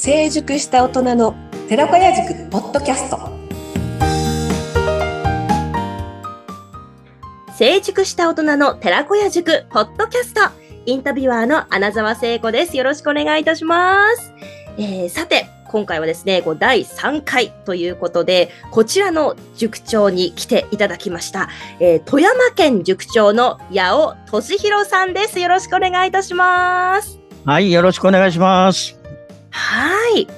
成熟した大人の寺子屋塾ポッドキャスト成熟した大人の寺子屋塾ポッドキャストインタビュアーの穴澤聖子ですよろしくお願いいたします、えー、さて今回はですね、こう第3回ということで、こちらの塾長に来ていただきました。えー、富山県塾長の八尾俊弘さんです。よろしくお願いいたします。はい、よろしくお願いします。はい。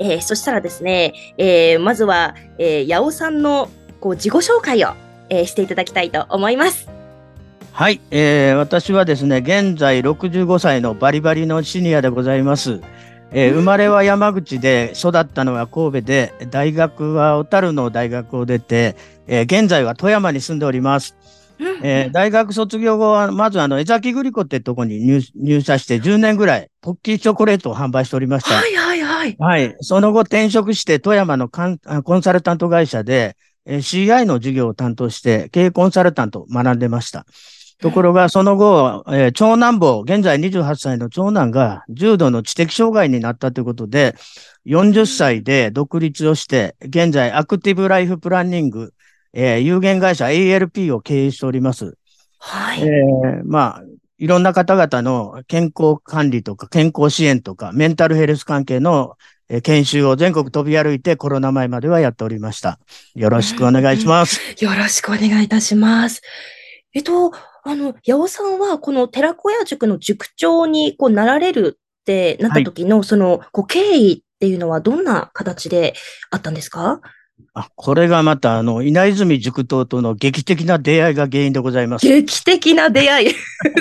えー、そしたらですね、えー、まずは、えー、八尾さんのこう自己紹介を、えー、していただきたいと思います。はい、えー、私はですね、現在65歳のバリバリのシニアでございます。えー、生まれは山口で育ったのは神戸で大学は小樽の大学を出て、えー、現在は富山に住んでおります。えー、大学卒業後はまずあの江崎グリコってとこに入入社して10年ぐらいポッキーチョコレートを販売しておりました。はいはいはい。はい。その後転職して富山のカンコンサルタント会社で、えー、CI の授業を担当して経営コンサルタントを学んでました。ところが、その後、えー、長男坊、現在28歳の長男が重度の知的障害になったということで、40歳で独立をして、現在アクティブライフプランニング、えー、有限会社 ALP を経営しております。はい。えー、まあ、いろんな方々の健康管理とか健康支援とかメンタルヘルス関係の研修を全国飛び歩いてコロナ前まではやっておりました。よろしくお願いします。よろしくお願いいたします。えっと、あの、八尾さんは、この寺子屋塾の塾長にこうなられるってなった時の、はい、その、こう、経緯っていうのはどんな形であったんですか？あ、これがまた、あの、稲泉塾頭との劇的な出会いが原因でございます。劇的な出会い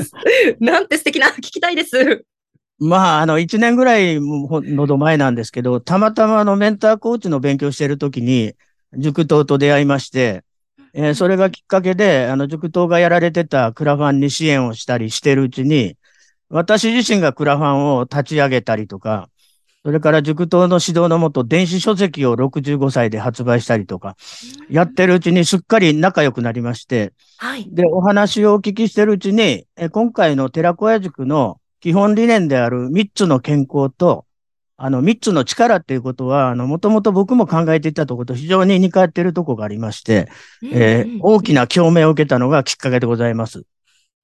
なんて素敵な、聞きたいです。まあ、あの、一年ぐらいのど前なんですけど、たまたまあの、メンターコーチの勉強しているときに、塾頭と出会いまして、えー、それがきっかけで、あの、塾頭がやられてたクラファンに支援をしたりしてるうちに、私自身がクラファンを立ち上げたりとか、それから塾頭の指導のもと、電子書籍を65歳で発売したりとか、やってるうちにすっかり仲良くなりまして、はい。で、お話をお聞きしてるうちに、え今回の寺子屋塾の基本理念である3つの健康と、あの、三つの力っていうことは、あの、もともと僕も考えていたところと非常に似通っているところがありまして、うんうん、えー、大きな共鳴を受けたのがきっかけでございます。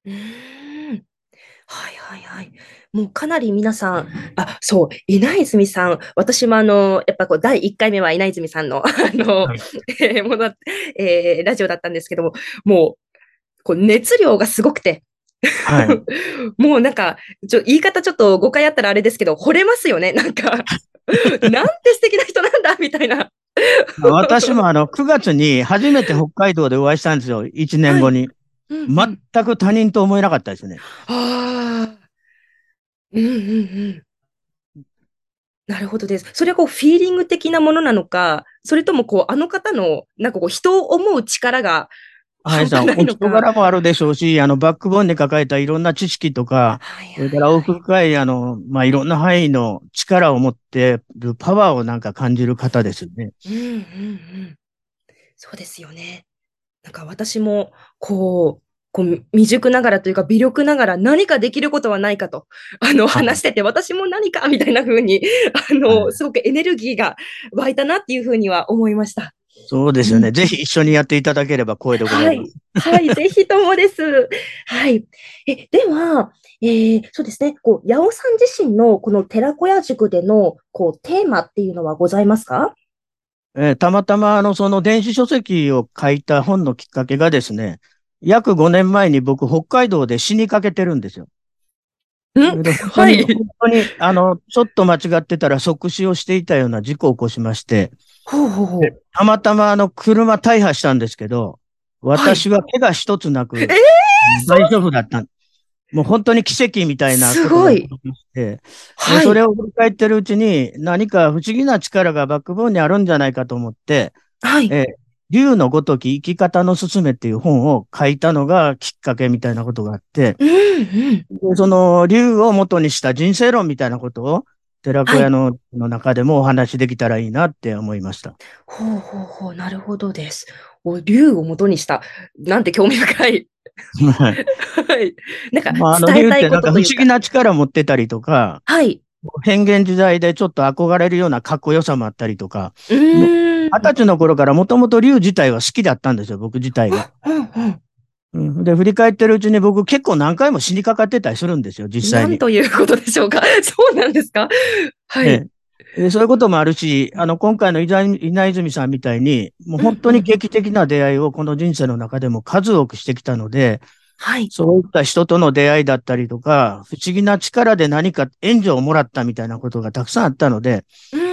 うん。はいはいはい。もうかなり皆さん、あ、そう、稲泉さん、私もあの、やっぱこう、第1回目は稲泉さんの、あの、はい、えー、もの、えー、ラジオだったんですけども、もう、こう、熱量がすごくて、はい、もうなんか、ちょ、言い方ちょっと誤解あったらあれですけど、惚れますよね。なんか、なんて素敵な人なんだ、みたいな。私もあの、9月に初めて北海道でお会いしたんですよ。1年後に。はいうんうん、全く他人と思えなかったですね。ああ。うんうんうん。なるほどです。それはこう、フィーリング的なものなのか、それともこう、あの方の、なんかこう、人を思う力が、はい、さん、お人柄もあるでしょうし、あの、バックボーンに抱えたいろんな知識とか、はいはい、それから奥深い、あの、まあ、いろんな範囲の力を持ってるパワーをなんか感じる方ですよね。うんうんうん。そうですよね。なんか私も、こう、こう未熟ながらというか微力ながら何かできることはないかと、あの、話してて、私も何かみたいな風に、あの、すごくエネルギーが湧いたなっていう風には思いました。そうですよね。うん、ぜひ一緒にやっていただければ光栄でございます。はい。はい、ぜひともです。はい。え、では、えー、そうですね。こう、八尾さん自身のこの寺子屋塾での、こう、テーマっていうのはございますか？えー、たまたま、あの、その電子書籍を書いた本のきっかけがですね、約5年前に僕、北海道で死にかけてるんですよ。んはい。本当に、あの、ちょっと間違ってたら即死をしていたような事故を起こしまして、ほうほうほうたまたまあの、車大破したんですけど、私は怪我一つなく、えー、大丈夫だった。もう本当に奇跡みたいなすごい。はい、それを振り返ってるうちに、何か不思議な力がバックボーンにあるんじゃないかと思って、はい。えー竜のごとき生き方のすすめっていう本を書いたのがきっかけみたいなことがあって、うんうん、でその竜を元にした人生論みたいなことを寺子屋の,、はい、の中でもお話できたらいいなって思いました。ほうほうほう、なるほどです。お竜を元にした。なんて興味深い。はい。はい。なんか、まあ、あの竜ってなんか不思議な力を持ってたりとか、はい。変幻自在でちょっと憧れるようなかっこよさもあったりとか、うーん。二十歳の頃からもともと竜自体は好きだったんですよ、僕自体が。うんで、振り返ってるうちに僕結構何回も死にかかってたりするんですよ、実際に。なんということでしょうか？そうなんですか？はい。ええそういうこともあるし、あの、今回の稲稲泉さんみたいに、もう本当に劇的な出会いをこの人生の中でも数多くしてきたので、はい。そういった人との出会いだったりとか、不思議な力で何か援助をもらったみたいなことがたくさんあったので、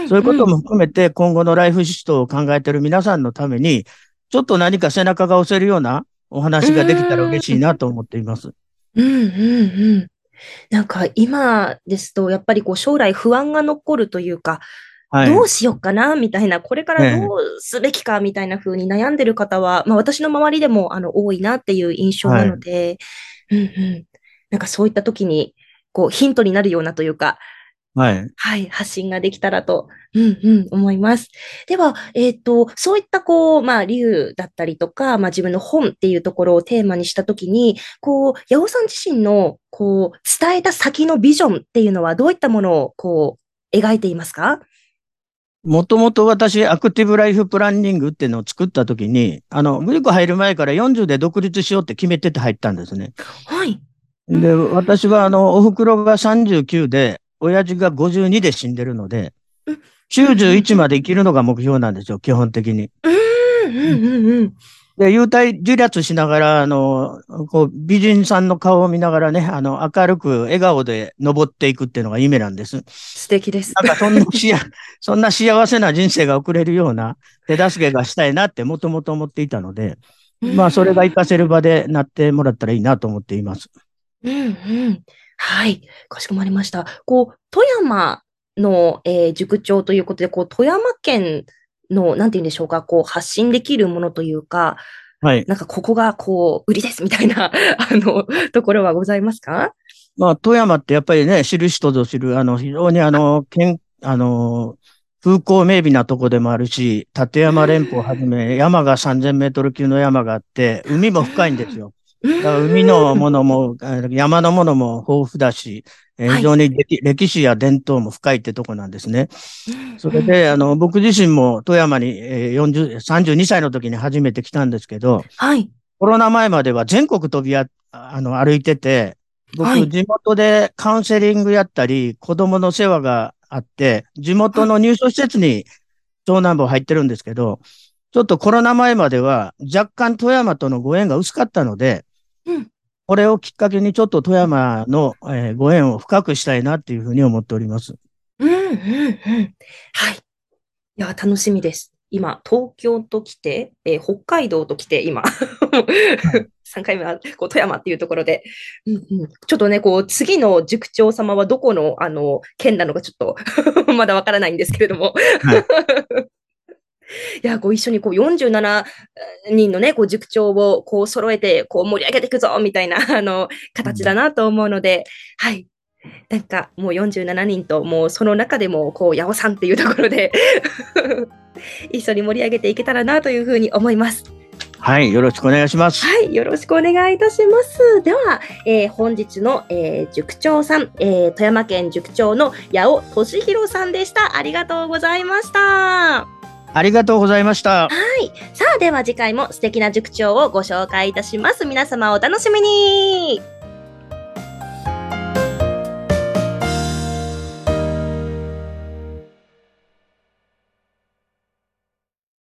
そういうことも含めて今後のライフシフトを考えている皆さんのために、ちょっと何か背中が押せるようなお話ができたら嬉しいなと思っています。うんうんうん。なんか今ですと、やっぱりこう将来不安が残るというか、はい。どうしようかなみたいな、これからどうすべきかみたいな風に悩んでる方は、まあ私の周りでもあの多いなっていう印象なので、うんうん。なんかそういった時に、こうヒントになるようなというか、はい。はい、発信ができたらと、うんうん、思います。では、えっ、と、そういったこう、まあ、竜だったりとか、まあ自分の本っていうところをテーマにしたときに、こう、八尾さん自身の、こう、伝えた先のビジョンっていうのはどういったものを、こう、描いていますか？もともと私、アクティブライフプランニングっていうのを作ったときに、あの、グリコ入る前から40で独立しようって決めてて入ったんですね。はい。で、私はあの、お袋が39で、親父が52で死んでるのでうん、91まで生きるのが目標なんですよ、基本的に。で、幽体自立しながら、あの、こう、美人さんの顔を見ながらね、あの、明るく笑顔で登っていくっていうのが夢なんです。素敵です。なんかそんなしや、そんな幸せな人生が送れるような手助けがしたいなってもともと思っていたので、まあそれが活かせる場でなってもらったらいいなと思っています。うんうん。はい。かしこまりました。こう、富山の、えー塾長ということで、こう、富山県の、なんて言うんでしょうか、こう、発信できるものというか、はい。なんかここが、こう、売りですみたいな、あの、ところはございますか？まあ富山ってやっぱりね、知る人ぞ知る、あの、非常にあの、県、あの、風光明媚なとこでもあるし、立山連峰をはじめ、山が3000メートル級の山があって、海も深いんですよ。海のものも、あ山のものも豊富だし、非常に歴歴史や伝統も深いってとこなんですね。それで、あの、僕自身も富山に、えー40、32歳の時に初めて来たんですけど、はい。コロナ前までは全国飛びあ、あの、歩いてて、はい僕、地元でカウンセリングやったり、子供の世話があって、地元の入所施設に長男坊入ってるんですけど、ちょっとコロナ前までは若干富山とのご縁が薄かったので、うんこれをきっかけにちょっと富山の、えーご縁を深くしたいなっていうふうに思っております。うん、うん、うん。はい。いや、楽しみです。今、東京と来て、えー北海道と来て、今、3回目はこう富山っていうところで、うんうん、ちょっとね、こう、次の塾長様はどこの、あの、県なのかちょっと まだわからないんですけれども。い や、こう一緒にこう47人のね、こう塾長をこう揃えて、こう盛り上げていくぞ、みたいな、あの、形だなと思うので、はい。なんかもう47人ともうその中でもこう八尾さんっていうところで 一緒に盛り上げていけたらなというふうに思います。はい、よろしくお願いします。はい、よろしくお願いいたします。では、えー本日の、えー塾長さん、えー富山県塾長の八尾俊弘さんでした。ありがとうございました。ありがとうございました。はい。さあ、では次回も素敵な塾長をご紹介いたします。皆様お楽しみに。